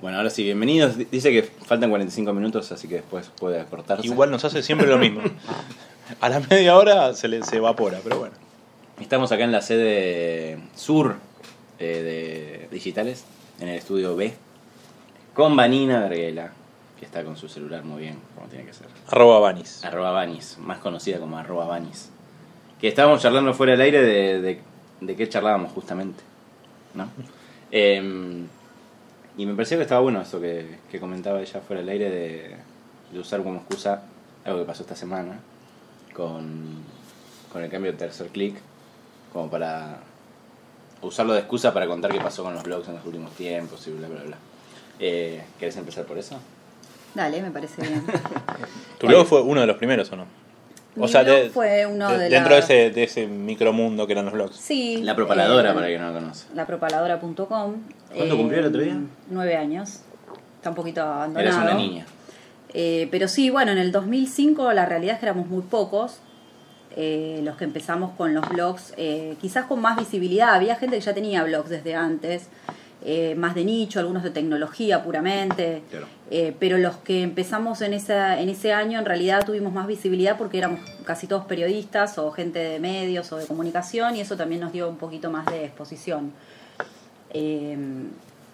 Bueno, ahora sí, bienvenidos. Dice que faltan 45 minutos, así que después puede cortarse. Igual nos hace siempre lo mismo. A la media hora se le se evapora, pero bueno. Estamos acá en la sede sur eh, de Digitales, en el estudio B, con Vanina Verguela, que está con su celular muy bien, como tiene que ser. Arroba Banis. Arroba Vanis, más conocida como arroba Vanis. Que estábamos charlando fuera del aire de, de, de qué charlábamos justamente, ¿no? Em, y me pareció que estaba bueno eso que, que comentaba ella fuera del aire de, de usar como excusa algo que pasó esta semana con, con el cambio de tercer clic, como para usarlo de excusa para contar qué pasó con los blogs en los últimos tiempos y bla, bla, bla. Eh, ¿Querés empezar por eso? Dale, me parece bien. ¿Tu blog fue uno de los primeros o no? Mi blog fue uno de dentro de ese, de ese micromundo que eran los blogs. Sí. La propaladora, eh, para quien no lo conoce. Lapropaladora.com. ¿Cuánto cumplió el otro día? Nueve años. Está un poquito abandonado. Eres una niña. Eh, pero sí, bueno, en el 2005 la realidad es que éramos muy pocos eh, los que empezamos con los blogs, eh, quizás con más visibilidad. Había gente que ya tenía blogs desde antes, eh, más de nicho, algunos de tecnología puramente. Claro. Eh, pero los que empezamos en, esa, en ese año en realidad tuvimos más visibilidad porque éramos casi todos periodistas o gente de medios o de comunicación y eso también nos dio un poquito más de exposición. Eh,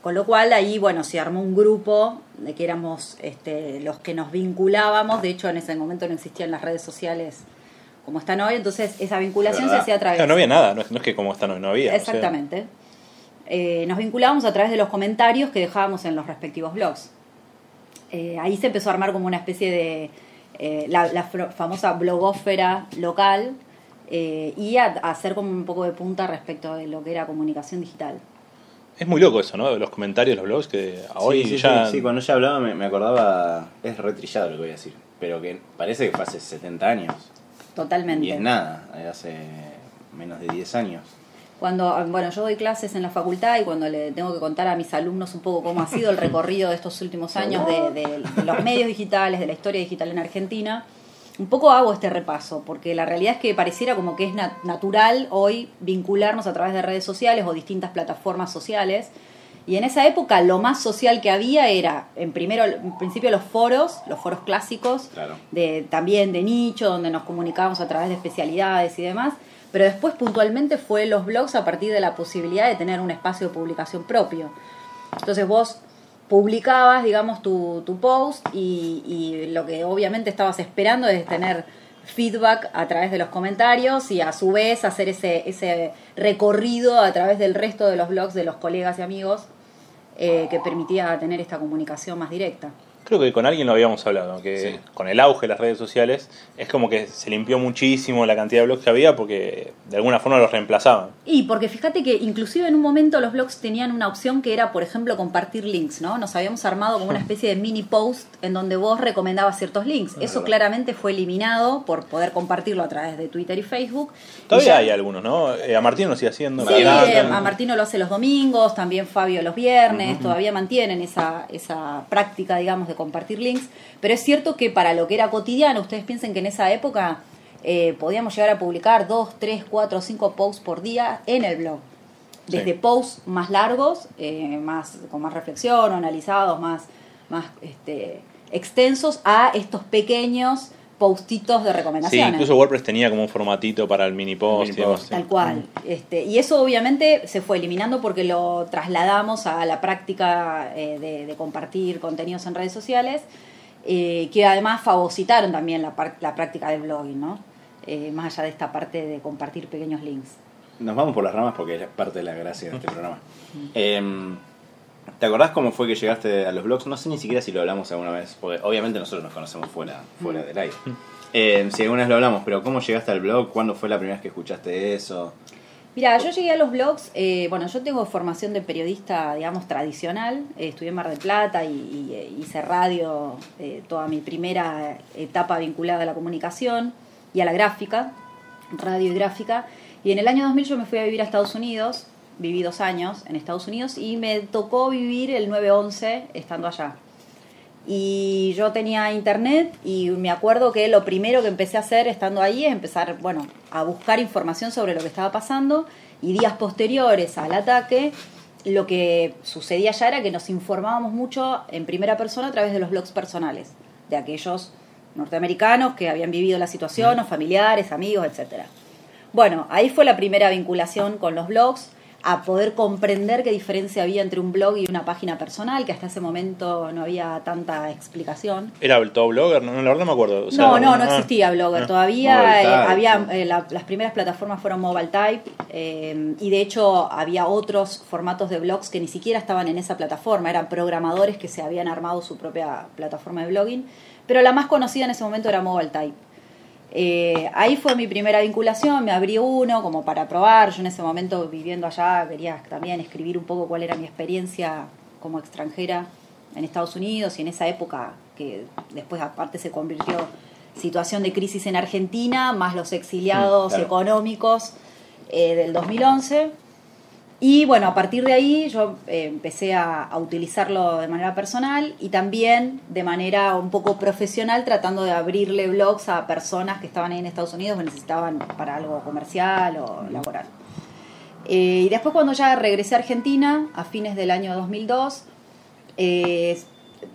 con lo cual ahí, bueno, se armó un grupo de que éramos este, los que nos vinculábamos, de hecho en ese momento no existían las redes sociales como están hoy, entonces esa vinculación se hacía a través... Claro, no había nada, no es, no es que como esta no, no había. o sea, Exactamente. Eh, nos vinculábamos a través de los comentarios que dejábamos en los respectivos blogs. Eh, ahí se empezó a armar como una especie de eh, la, famosa blogósfera local eh, y a, a hacer como un poco de punta respecto de lo que era comunicación digital. es muy loco eso, ¿no? Los comentarios los blogs que hoy sí, sí, ya... sí, sí, cuando ella hablaba me, me acordaba, es retrillado lo que voy a decir, pero que parece que fue hace 70 años. Totalmente. Y es nada, hace menos de 10 años. Cuando, bueno, yo doy clases en la facultad y cuando le tengo que contar a mis alumnos un poco cómo ha sido el recorrido de estos últimos años de, de- de los medios digitales, de la historia digital en Argentina, un poco hago este repaso, porque la realidad es que pareciera como que es nat- natural hoy vincularnos a través de redes sociales o distintas plataformas sociales. Y en esa época lo más social que había era, en primero, en principio los foros, los foros clásicos, Claro. de, también de nicho, donde nos comunicábamos a través de especialidades y demás, pero después puntualmente fue los blogs a partir de la posibilidad de tener un espacio de publicación propio. Entonces vos publicabas, digamos, tu, tu post y, lo que obviamente estabas esperando es tener feedback a través de los comentarios y a su vez hacer ese, ese recorrido a través del resto de los blogs de los colegas y amigos eh, que permitía tener esta comunicación más directa. Creo que con alguien lo habíamos hablado, que Sí. con el auge de las redes sociales es como que se limpió muchísimo la cantidad de blogs que había porque de alguna forma los reemplazaban. Y porque fíjate que inclusive en un momento los blogs tenían una opción que era, por ejemplo, compartir links, ¿no? Nos habíamos armado como una especie de mini post en donde vos recomendabas ciertos links. Eso claramente fue eliminado por poder compartirlo a través de Twitter y Facebook. Y Todavía ya- hay algunos, ¿no? Eh, a Martín lo sigue haciendo. Sí, eh, a Martino lo hace los domingos, también Fabio los viernes, todavía mantienen esa, esa práctica, digamos, de compartir links, pero es cierto que para lo que era cotidiano, ustedes piensen que en esa época eh, podíamos llegar a publicar dos, tres, cuatro, cinco posts por día en el blog. Desde Sí. posts más largos, eh, más con más reflexión, o analizados, más, más este, extensos, a estos pequeños postitos de Sí, recomendaciones. incluso WordPress tenía como un formatito para el mini post. mini post. sí. Tal cual. Este, y eso obviamente se fue eliminando porque lo trasladamos a la práctica eh, de, de compartir contenidos en redes sociales, eh, que además fagocitaron también la práctica del blogging, ¿no? Eh, más allá de esta parte de compartir pequeños links. Nos vamos por las ramas porque es parte de la gracia de este programa. ¿Te acordás cómo fue que llegaste a los blogs? No sé ni siquiera si lo hablamos alguna vez, porque obviamente nosotros nos conocemos fuera, fuera del aire. Em, si alguna vez lo hablamos, pero ¿cómo llegaste al blog? ¿Cuándo fue la primera vez que escuchaste eso? Mira, yo llegué a los blogs, eh, bueno, yo tengo formación de periodista, digamos, tradicional, eh, estudié en Mar del Plata y, y, eh, hice radio eh, toda mi primera etapa vinculada a la comunicación y a la gráfica, radio y gráfica, y en el año 2000 yo me fui a vivir a Estados Unidos, viví dos años en Estados Unidos y me tocó vivir el 9-11 estando allá. Y yo tenía internet y me acuerdo que lo primero que empecé a hacer estando ahí es empezar, bueno, a buscar información sobre lo que estaba pasando y días posteriores al ataque lo que sucedía ya era que nos informábamos mucho en primera persona a través de los blogs personales, de aquellos norteamericanos que habían vivido la situación, o familiares, amigos, etcétera. Bueno, ahí fue la primera vinculación con los blogs, a poder comprender qué diferencia había entre un blog y una página personal, que hasta ese momento no había tanta explicación. ¿Era el todo blogger? No, la verdad no me acuerdo. O sea, no, no, no ah, existía Blogger ah. todavía. Eh, había sí. eh, la- las primeras plataformas fueron Mobile Type eh, y de hecho había otros formatos de blogs que ni siquiera estaban en esa plataforma. Eran programadores que se habían armado su propia plataforma de blogging, pero la más conocida en ese momento era Mobile Type. Eh, ahí fue mi primera vinculación, me abrí uno como para probar. Yo en ese momento viviendo allá quería también escribir un poco cuál era mi experiencia como extranjera en Estados Unidos y en esa época que después aparte se convirtió situación de crisis en Argentina, más los exiliados Mm, claro. económicos eh, del 2011. Y bueno, a partir de ahí yo eh, empecé a, a utilizarlo de manera personal y también de manera un poco profesional, tratando de abrirle blogs a personas que estaban ahí en Estados Unidos que necesitaban para algo comercial o laboral. Eh, y después cuando ya regresé a Argentina, a fines del año 2002, eh,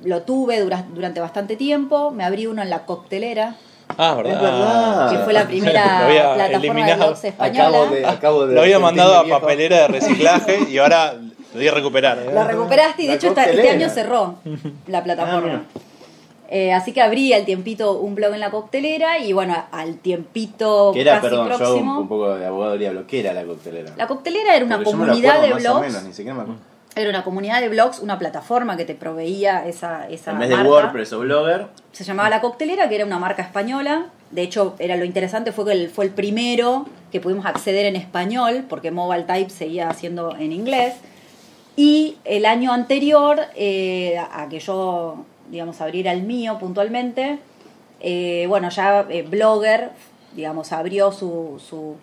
lo tuve dura- durante bastante tiempo, me abrí uno en la coctelera, Ah, verdad. Es verdad. que fue la primera Lo había plataforma de blogs española. Acabo de, acabo de Lo había mandado a papelera de reciclaje y ahora lo di a recuperar. Lo recuperaste y de La hecho esta- este año cerró la plataforma. mira. Eh, así que abrí al tiempito un blog en la coctelera y bueno, al tiempito Que era, casi perdón, yo hago un, poco de abogado del diablo. ¿Qué era la coctelera? La coctelera era una Porque yo me lo comunidad de más o blogs. menos, ni siquiera me acuerdo. Era una comunidad de blogs, una plataforma que te proveía esa, esa En vez de marca. WordPress o Blogger, Se llamaba La Coctelera, que era una marca española. De hecho, era lo interesante fue que el- fue el primero que pudimos acceder en español, porque Mobile Type seguía haciendo en inglés. Y el año anterior, eh, a que yo, digamos, abriera el mío puntualmente, eh, bueno, ya eh, Blogger, digamos, abrió su, su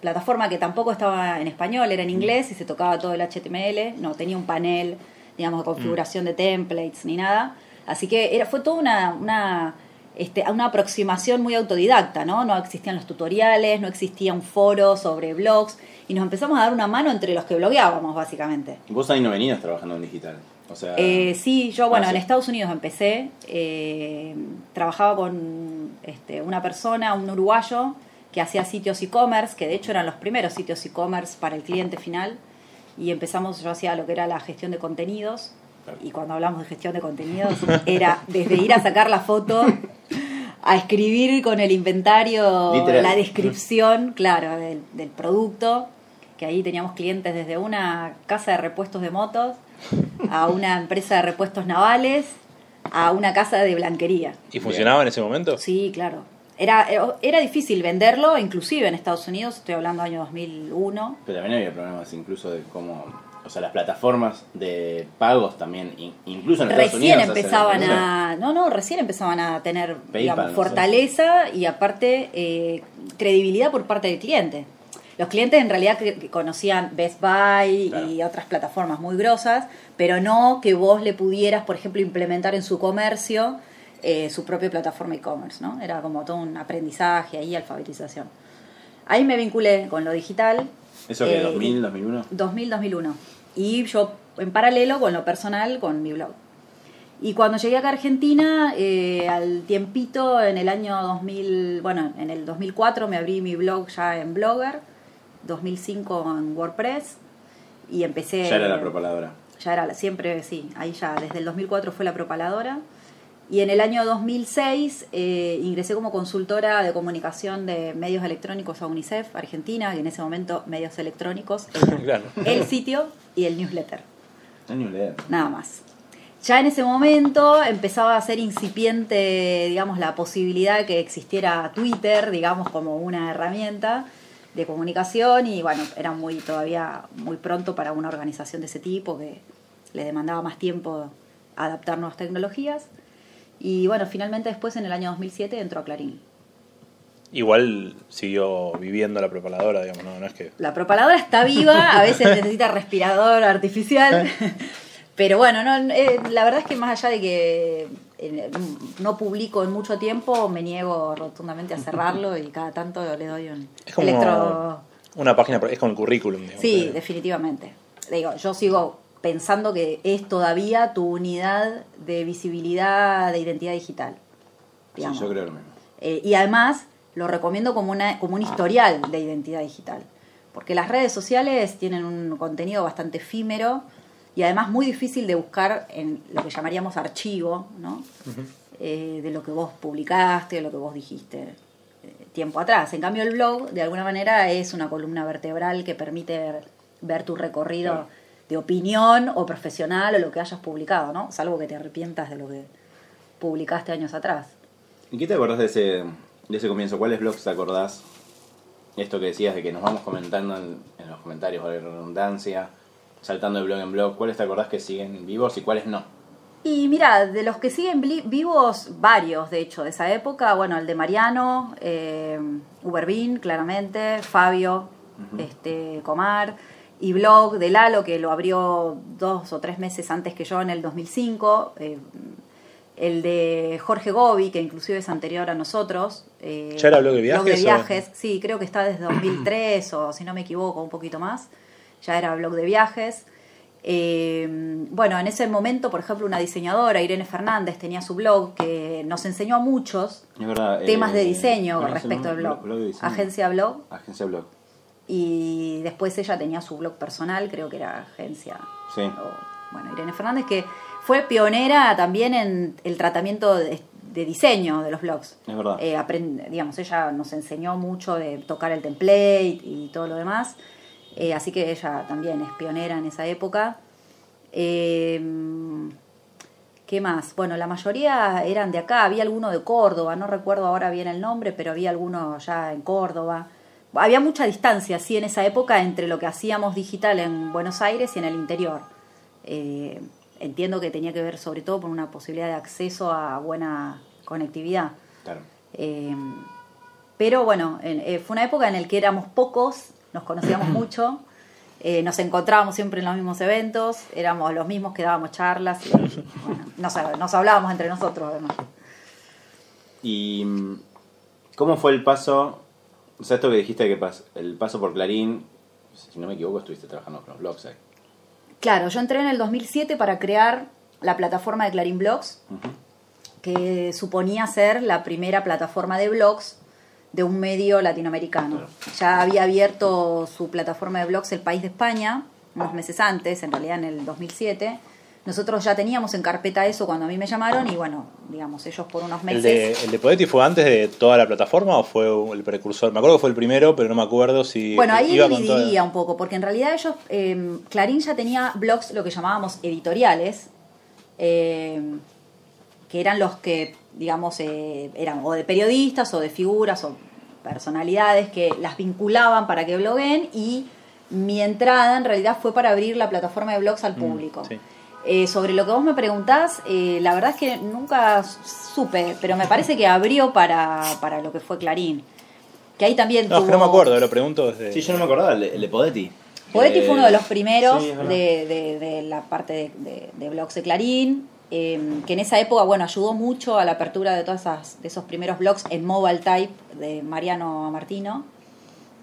plataforma que tampoco estaba en español, era en inglés y se tocaba todo el HTML, no tenía un panel, digamos, de configuración de templates ni nada. Así que era, fue toda una, una, este, una aproximación muy autodidacta, ¿no? No existían los tutoriales, no existía un foro sobre blogs y nos empezamos a dar una mano entre los que blogueábamos, básicamente. vos ahí no venías trabajando en digital. O sea, Eh, sí, yo, bueno, en Estados Unidos empecé, eh, trabajaba con este, una persona, un uruguayo, que hacía sitios e-commerce, que de hecho eran los primeros sitios e-commerce para el cliente final, y empezamos, yo hacía lo que era la gestión de contenidos, Claro. y cuando hablamos de gestión de contenidos, era desde ir a sacar la foto a escribir con el inventario Literal. la descripción, claro, del, del producto, que ahí teníamos clientes desde una casa de repuestos de motos a una empresa de repuestos navales a una casa de blanquería. ¿Y funcionaba en ese momento? Sí, claro. Era, era difícil venderlo, inclusive en Estados Unidos, estoy hablando año 2001. Pero también había problemas incluso de cómo... O sea, las plataformas de pagos también, in- incluso en Estados Recién Unidos... empezaban a... No, no, recién empezaban a tener digamos, no sé. fortaleza y aparte eh, credibilidad por parte del cliente. Los clientes en realidad que- que conocían Best Buy Claro. y otras plataformas muy grosas, pero no que vos le pudieras, por ejemplo, implementar en su comercio eh, su propia plataforma e-commerce, ¿no? Era como todo un aprendizaje ahí, alfabetización. Ahí me vinculé con lo digital. ¿Eso que eh, 2000, 2001? 2000-2001. Y yo, en paralelo con lo personal, con mi blog. Y cuando llegué acá a Argentina, eh, al tiempito, en el año 2000, bueno, en el 2004 me abrí mi blog ya en Blogger, 2005 en WordPress, y empecé... Ya era la propaladora. Ya era, siempre, sí, ahí ya, desde el 2004 fue la propaladora. Y en el año 2006 eh, ingresé como consultora de comunicación de medios electrónicos a UNICEF, Argentina, que en ese momento medios electrónicos, Claro. el sitio y el newsletter, ni idea. nada más. Ya en ese momento empezaba a ser incipiente, digamos, la posibilidad de que existiera Twitter, digamos, como una herramienta de comunicación y bueno, era muy todavía muy pronto para una organización de ese tipo que le demandaba más tiempo adaptar nuevas tecnologías. Y bueno, finalmente después en el año 2007 entró a Clarín. Igual siguió viviendo la preparadora, digamos, no, no es que... La propaladora está viva, a veces necesita respirador artificial, pero bueno, no, eh, la verdad es que más allá de que eh, no publico en mucho tiempo, me niego rotundamente a cerrarlo y cada tanto le doy un Es como electro... una página, es como el currículum, digamos. Sí, definitivamente. digo, yo sigo pensando que es todavía tu unidad de visibilidad de identidad digital. digamos. Sí, yo creo lo mismo. Eh, y además lo recomiendo como, una, como un historial de identidad digital. Porque las redes sociales tienen un contenido bastante efímero y además muy difícil de buscar en lo que llamaríamos archivo, ¿no? Eh, de lo que vos publicaste, de lo que vos dijiste eh, tiempo atrás. En cambio, el blog, de alguna manera, es una columna vertebral que permite ver tu recorrido Claro. de opinión o profesional o lo que hayas publicado, ¿no? Salvo que te arrepientas de lo que publicaste años atrás. ¿Y qué te acordás de ese, de ese comienzo? ¿Cuáles blogs te acordás? Esto que decías de que nos vamos comentando en, en los comentarios, vale redundancia, saltando de blog en blog. ¿Cuáles te acordás que siguen vivos y cuáles no? Y mira, de los que siguen vivos, varios de hecho de esa época, bueno, el de Mariano, eh, Uberbin, claramente, Fabio, este, Comar, y blog de Lalo, que lo abrió dos o tres meses antes que yo en el 2005, eh, el de Jorge Gobi, que inclusive es anterior a nosotros. eh, ¿Ya era blog de viajes o? viajes, sí, creo que está desde 2003 o si no me equivoco, un poquito más. Ya era blog de viajes. Eh, bueno, en ese momento, por ejemplo, una diseñadora, Irene Fernández, tenía su blog que nos enseñó a muchos verdad. temas eh, de diseño ¿cómo se respecto al blog. Blog de diseño. Agencia Blog. Agencia Blog. Y después ella tenía su blog personal, creo que era Agencia. Sí. o, bueno, Irene Fernández, que fue pionera también en el tratamiento de, de diseño de los blogs. Es verdad. Eh, digamos, ella nos enseñó mucho de tocar el template y todo lo demás. Eh, así que ella también es pionera en esa época. Eh, ¿Qué más? Bueno, la mayoría eran de acá, había alguno de Córdoba, no recuerdo ahora bien el nombre, pero había alguno ya en Córdoba. Había mucha distancia, sí, en esa época entre lo que hacíamos digital en Buenos Aires y en el interior. Eh, entiendo que tenía que ver sobre todo por una posibilidad de acceso a buena conectividad. Claro. Eh, pero bueno, en- eh, fue una época en la que éramos pocos, nos conocíamos mucho, eh, nos encontrábamos siempre en los mismos eventos, éramos los mismos que dábamos charlas y bueno, nos, nos hablábamos entre nosotros además. ¿Y mm, cómo fue el paso? O sea, esto que dijiste que pas- el paso por Clarín, si no me equivoco, estuviste trabajando con los blogs ahí. Claro, yo entré en el 2007 para crear la plataforma de Clarín Blogs, que suponía ser la primera plataforma de blogs de un medio latinoamericano. Claro. Ya había abierto su plataforma de blogs El País de España, unos meses antes, en realidad en el 2007. Nosotros ya teníamos en carpeta eso cuando a mí me llamaron y bueno, digamos, ellos por unos ¿El meses... de, ¿El de Podetti fue antes de toda la plataforma o fue el precursor? Me acuerdo que fue el primero, pero no me acuerdo si Bueno, ahí iba dividiría un poco, porque en realidad ellos, eh, Clarín ya tenía blogs, lo que llamábamos editoriales, eh, que eran los que, digamos, eh, eran o de periodistas o de figuras o personalidades que las vinculaban para que bloguen y mi entrada en realidad fue para abrir la plataforma de blogs al público. sí. Eh, sobre lo que vos me preguntás, eh, la verdad es que nunca supe, pero me parece que abrió para, para lo que fue Clarín. Que ahí también No, es que no tuvo- me acuerdo, lo pregunto desde. Sí, yo no me acordaba, el de, el de Podetti. Podetti Eh, fue uno de los primeros sí, de, de- de la parte de, de- de blogs de Clarín, eh, que en esa época, bueno, ayudó mucho a la apertura de todas esas, de esos primeros blogs en Mobile Type de Mariano Martino.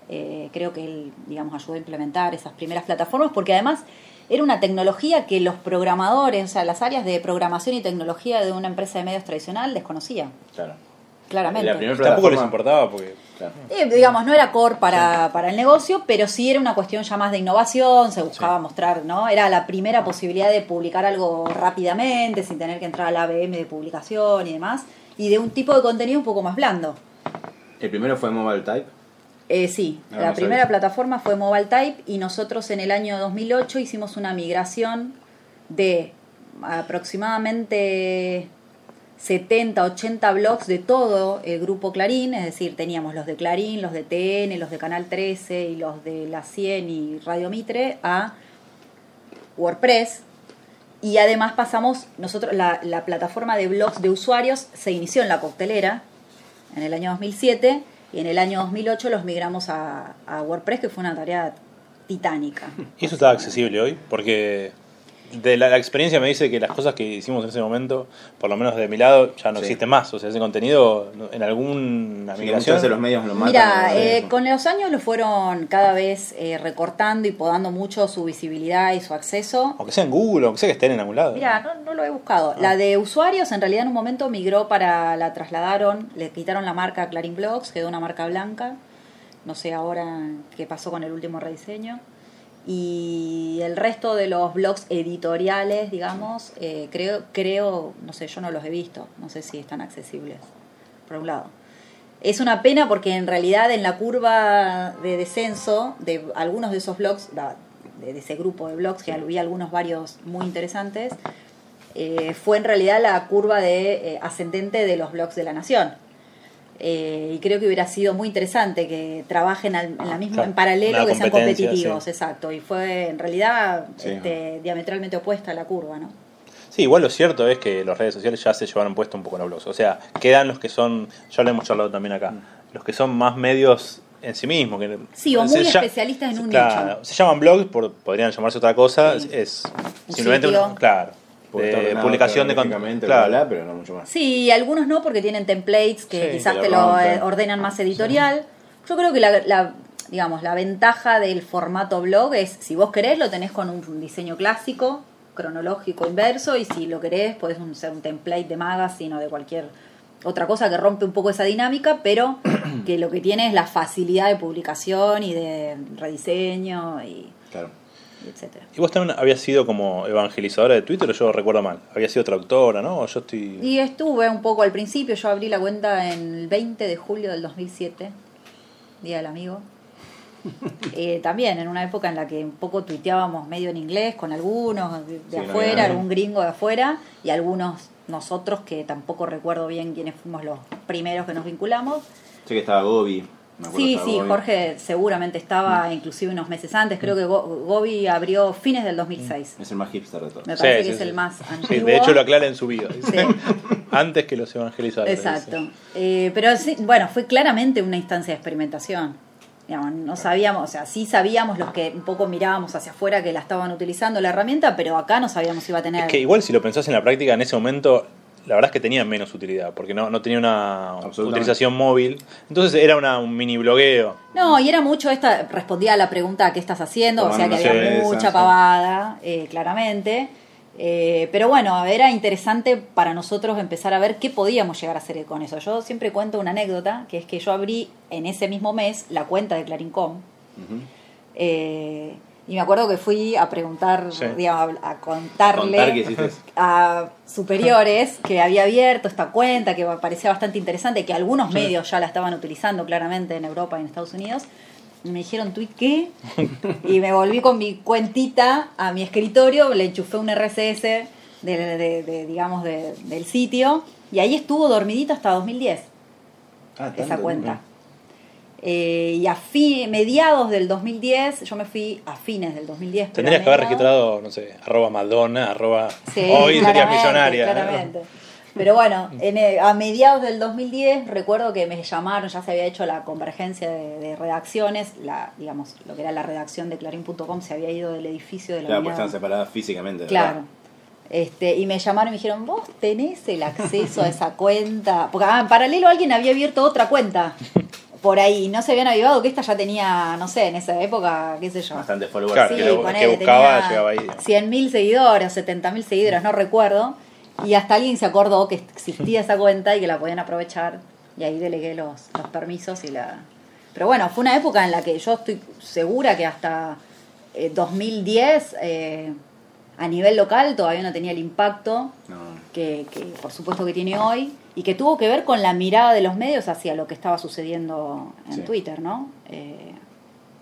Eh, creo que él, digamos, ayudó a implementar esas primeras plataformas, porque además era una tecnología que los programadores, o sea, las áreas de programación y tecnología de una empresa de medios tradicional desconocían, Claro. Claramente. La primera Tampoco les importaba porque. Claro. Eh, digamos, no era core para, para el negocio, pero sí era una cuestión ya más de innovación, se buscaba mostrar, ¿no? Era la primera posibilidad de publicar algo rápidamente, sin tener que entrar al ABM de publicación y demás, y de un tipo de contenido un poco más blando. El primero fue Mobile Type. Eh, sí, Ah, la no primera plataforma fue Mobile Type y nosotros en el año 2008 hicimos una migración de aproximadamente 70, 80 blogs de todo el grupo Clarín, es decir, teníamos los de Clarín, los de TN, los de Canal 13 y los de La 100 y Radio Mitre a WordPress. Y además pasamos, nosotros, la, la plataforma de blogs de usuarios se inició en la coctelera en el año 2007 y en el año 2008 los migramos a, a WordPress, que fue una tarea titánica. ¿Y eso está accesible hoy? Porque de la, la experiencia me dice que las cosas que hicimos en ese momento, por lo menos de mi lado, ya no Sí. existen más. O sea, ese contenido en alguna Sí, migración. veces los medios lo matan. Mira, eh, con los años lo fueron cada vez eh, recortando y podando mucho su visibilidad y su acceso. Aunque sea en Google, aunque sea que estén en algún lado. Mira, no, no lo he buscado. La de usuarios, en realidad en un momento migró para, la trasladaron, le quitaron la marca a Clarín Blogs, quedó una marca blanca. No sé ahora qué pasó con el último rediseño. Y el resto de los blogs editoriales, digamos, eh, creo, creo, no sé, yo no los he visto, no sé si están accesibles, por un lado. Es una pena porque en realidad en la curva de descenso de algunos de esos blogs, de ese grupo de blogs, que había algunos varios muy interesantes, eh, fue en realidad la curva de eh, ascendente de los blogs de la nación. Eh, y creo que hubiera sido muy interesante que trabajen al- en la misma Claro, en paralelo que sean competitivos, sí. exacto. Y fue en realidad Sí. este, diametralmente opuesta a la curva, ¿no? Sí, igual lo cierto es que las redes sociales ya se llevaron puesto un poco los blogs. O sea, quedan los que son, ya lo hemos charlado también acá, los que son más medios en sí mismos. Que Sí, o muy especialistas en un claro, nicho. Se llaman blogs, por, podrían llamarse otra cosa. Sí. Es Un simplemente, sitio. un- claro, de publicación de contenido. Claro. bla, pero no mucho más. Sí, algunos no porque tienen templates que Sí, quizás que te lo eh, ordenan más editorial. Yo creo que la, la- digamos, la ventaja del formato blog es, si vos querés, lo tenés con un diseño clásico, cronológico, inverso, y si lo querés, podés un- ser un template de magazine o de cualquier otra cosa que rompe un poco esa dinámica, pero que lo que tiene es la facilidad de publicación y de rediseño y, Claro. Y etcétera. Y vos también habías sido como evangelizadora de Twitter, o yo recuerdo mal. Había sido traductora, ¿no? O yo estoy. Y estuve un poco al principio, yo abrí la cuenta en el 20 de julio del 2007, Día del Amigo. Eh, también en una época en la que un poco tuiteábamos medio en inglés con algunos de, Sí, afuera, algún gringo de afuera y algunos nosotros que tampoco recuerdo bien quiénes fuimos los primeros que nos vinculamos. Sé que estaba Gobi. Me Sí, sí, Gobi. Jorge seguramente estaba inclusive unos meses antes, creo que Go- Gobi abrió fines del 2006. Es el más hipster de todos. Me Sí, parece sí, que es sí. el más Sí, antiguo. de hecho lo aclara en su. Sí. Antes que los evangelizadores. Exacto. Eh, pero sí, bueno, fue claramente una instancia de experimentación. Digamos, no sabíamos, o sea, sí sabíamos los que un poco mirábamos hacia afuera que la estaban utilizando la herramienta, pero acá no sabíamos si iba a tener. Es que igual si lo pensás en la práctica, en ese momento, la verdad es que tenía menos utilidad, porque no, no tenía una utilización móvil. Entonces era una, un mini blogueo. No, y era mucho esta, respondía a la pregunta ¿qué estás haciendo? o sea que había mucha pavada, eh, claramente. Eh, pero bueno, era interesante para nosotros empezar a ver qué podíamos llegar a hacer con eso. Yo siempre cuento una anécdota, que es que yo abrí en ese mismo mes la cuenta de Clarincom. Eh, y me acuerdo que fui a preguntar, Sí. digamos, a contarle Contar a superiores que había abierto esta cuenta, que parecía bastante interesante, que algunos medios ya la estaban utilizando claramente en Europa y en Estados Unidos. Y me dijeron, ¿tú y qué? y me volví con mi cuentita a mi escritorio, le enchufé un RSS de, de- de, digamos, de- del sitio, y ahí estuvo dormidita hasta 2010 Ah, esa cuenta. Eh, y a fi- mediados del 2010, yo me fui a fines del 2010. pero Tendrías que haber registrado, no sé, arroba Madonna, arroba... Sí, Hoy serías claramente, millonaria. ¿no? Claramente. Pero bueno, en el- a mediados del 2010 recuerdo que me llamaron, ya se había hecho la convergencia de, de redacciones, la digamos lo que era la redacción de clarín.com se había ido del edificio de la Claro, pues unidad- están separadas físicamente. Claro. Este, y me llamaron y me dijeron, vos tenés el acceso a esa cuenta. Porque ah, en paralelo alguien había abierto otra cuenta por ahí. No se habían avivado que esta ya tenía, no sé, en esa época, qué sé yo. Bastante followers. Claro, Sí, que lo- ponele, que buscaba, tenía llegaba ahí. 100.000 seguidores, 70.000 seguidores, no recuerdo. Y hasta alguien se acordó que existía esa cuenta y que la podían aprovechar. Y ahí delegué los, los permisos y la... Pero bueno, fue una época en la que yo estoy segura que hasta eh, 2010 eh, a nivel local todavía no tenía el impacto No. Que, que por supuesto que tiene hoy y que tuvo que ver con la mirada de los medios hacia lo que estaba sucediendo en Sí. Twitter, ¿no? Eh,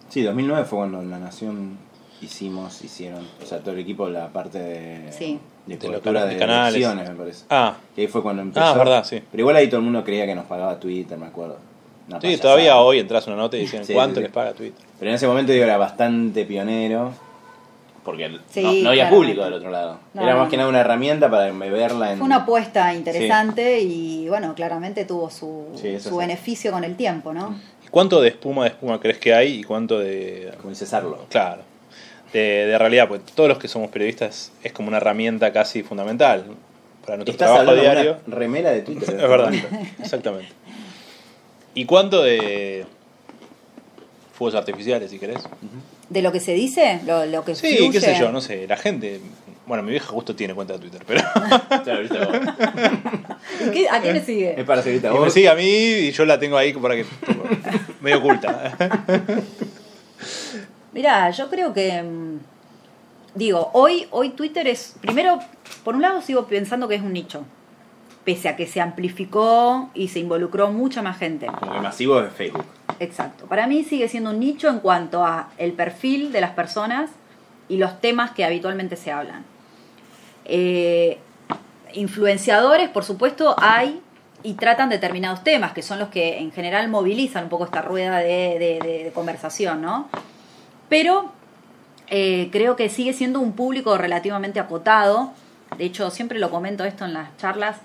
Sí, 2009 fue cuando en La Nación hicimos, hicieron, o sea, todo el equipo, la parte de, Sí. de De cobertura los de, canales. elecciones, me parece. Ah, Que ahí fue cuando empezó. Ah, verdad, sí. Pero igual ahí todo el mundo creía que nos pagaba Twitter, me acuerdo. Una sí, payasada. todavía hoy entras una nota y dicen Sí, cuánto sí, sí. les paga Twitter. Pero en ese momento digo, era bastante pionero. Porque Sí, no, no había claramente. público del otro lado. No, era más que nada una herramienta para beberla en. Fue una apuesta interesante y bueno, claramente tuvo su, Sí, su beneficio con el tiempo, ¿no? ¿Cuánto de espuma de espuma crees que hay y cuánto de... Como dice Sarlo. Claro. de, de realidad, pues todos los que somos periodistas es como una herramienta casi fundamental para nuestro Estás trabajo hablando de diario. una remera de Twitter. Es verdad, exactamente. ¿Y cuánto de fuegos artificiales, si querés? De lo que se dice, lo, lo que Sí, fluye. qué sé yo, no sé. La gente. Bueno, mi vieja justo tiene cuenta de Twitter, pero. Claro, ¿viste vos? ¿Y qué- ¿A qué le Es sigue? para seguirte a y me vos. sigue a mí y yo la tengo ahí para que. medio oculta. Mirá, yo creo que. mm, Digo, hoy, hoy Twitter es. Primero, por un lado sigo pensando que es un nicho. Pese a que se amplificó y se involucró mucha más gente. Que masivo es Facebook. Exacto. Para mí sigue siendo un nicho en cuanto a el perfil de las personas y los temas que habitualmente se hablan. Eh, influenciadores, por supuesto, hay y tratan determinados temas, que son los que en general movilizan un poco esta rueda de, conversación, ¿no? Pero eh, creo que sigue siendo un público relativamente acotado. De hecho, siempre lo comento esto en las charlas.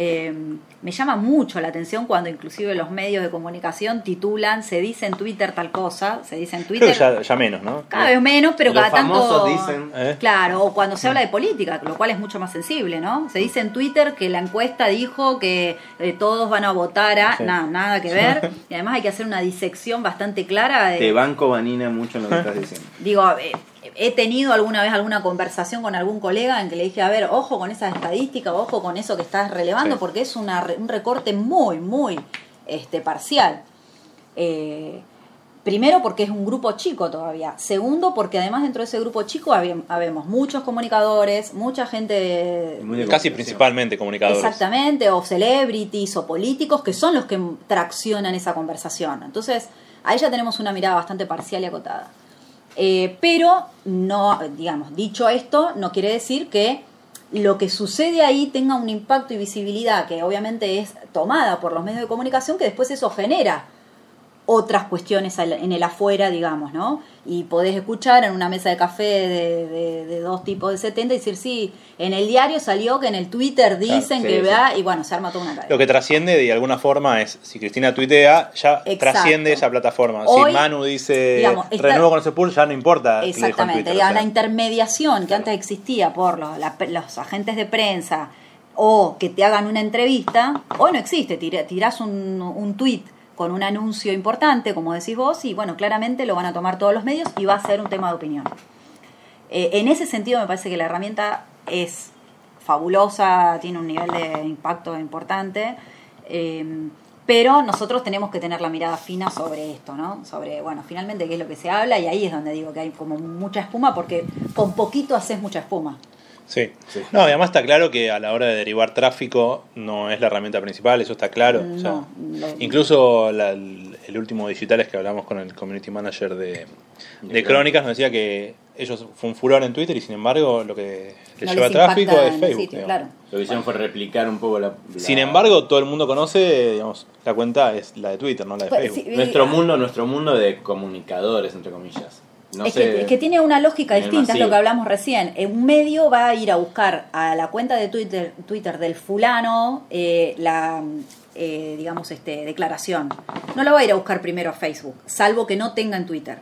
Eh, me llama mucho la atención cuando inclusive los medios de comunicación titulan, se dice en Twitter tal cosa, se dice en Twitter... ya, ya menos, ¿no? Cada vez menos, pero Los cada tanto. dicen- ¿Eh? Claro, o cuando se habla de política, lo cual es mucho más sensible, ¿no? Se dice en Twitter que la encuesta dijo que eh, todos van a votar a. Sí. Nada, nada que ver. Y además hay que hacer una disección bastante clara de. Te banco Vanina mucho en lo que estás diciendo. Digo, eh, he tenido alguna vez alguna conversación con algún colega en que le dije, a ver, ojo con esa estadística, ojo con eso que estás relevando, Sí. porque es una, re- un recorte muy, muy este, parcial. Eh, primero porque es un grupo chico todavía. Segundo porque además dentro de ese grupo chico habe- habemos muchos comunicadores, mucha gente... Muy Casi principalmente comunicadores. Exactamente, o celebrities o políticos que son los que traccionan esa conversación. Entonces, ahí ya tenemos una mirada bastante parcial y acotada. Eh, pero, no, digamos, dicho esto, no quiere decir que lo que sucede ahí tenga un impacto y visibilidad que obviamente es tomada por los medios de comunicación, que después eso genera otras cuestiones en el afuera, digamos, ¿no? Y podés escuchar en una mesa de café de, de- de dos tipos de 70 y decir, sí, en el diario salió que en el Twitter dicen sí, que sí. vea, y bueno, se arma toda una cadena. Lo que trasciende de alguna forma es, si Cristina tuitea, ya Exacto. trasciende esa plataforma. Hoy, si Manu dice digamos, renuevo con ese pool, ya no importa. Exactamente, Twitter, digamos, o sea. la intermediación que antes existía por los, la- los agentes de prensa o que te hagan una entrevista, hoy no existe, tirás un, un tweet con un anuncio importante, como decís vos, y bueno, claramente lo van a tomar todos los medios y va a ser un tema de opinión. Eh, en ese sentido me parece que la herramienta es fabulosa, tiene un nivel de impacto importante, eh, pero nosotros tenemos que tener la mirada fina sobre esto, ¿no? Sobre, bueno, finalmente qué es lo que se habla y ahí es donde digo que hay como mucha espuma porque con poquito haces mucha espuma. Sí. Sí. No, y además está claro que a la hora de derivar tráfico no es la herramienta principal, eso está claro. O sea, No, no. incluso la- el, último Digitales que hablamos con el community manager de, de Crónicas nos decía que ellos fue un furor en Twitter y sin embargo lo que les No lleva les tráfico es Facebook. sitio, claro. Lo que hicieron fue replicar un poco la. la- Sin embargo, todo el mundo conoce, digamos, la cuenta es la de Twitter, no la de Pues, Facebook. sí, Nuestro mundo, nuestro mundo de comunicadores, entre comillas. No es, sé. que, es que tiene una lógica distinta, es lo que hablamos recién. Un medio va a ir a buscar a la cuenta de Twitter, Twitter del fulano eh, la, eh, digamos, este, declaración. No la va a ir a buscar primero a Facebook, salvo que no tenga en Twitter.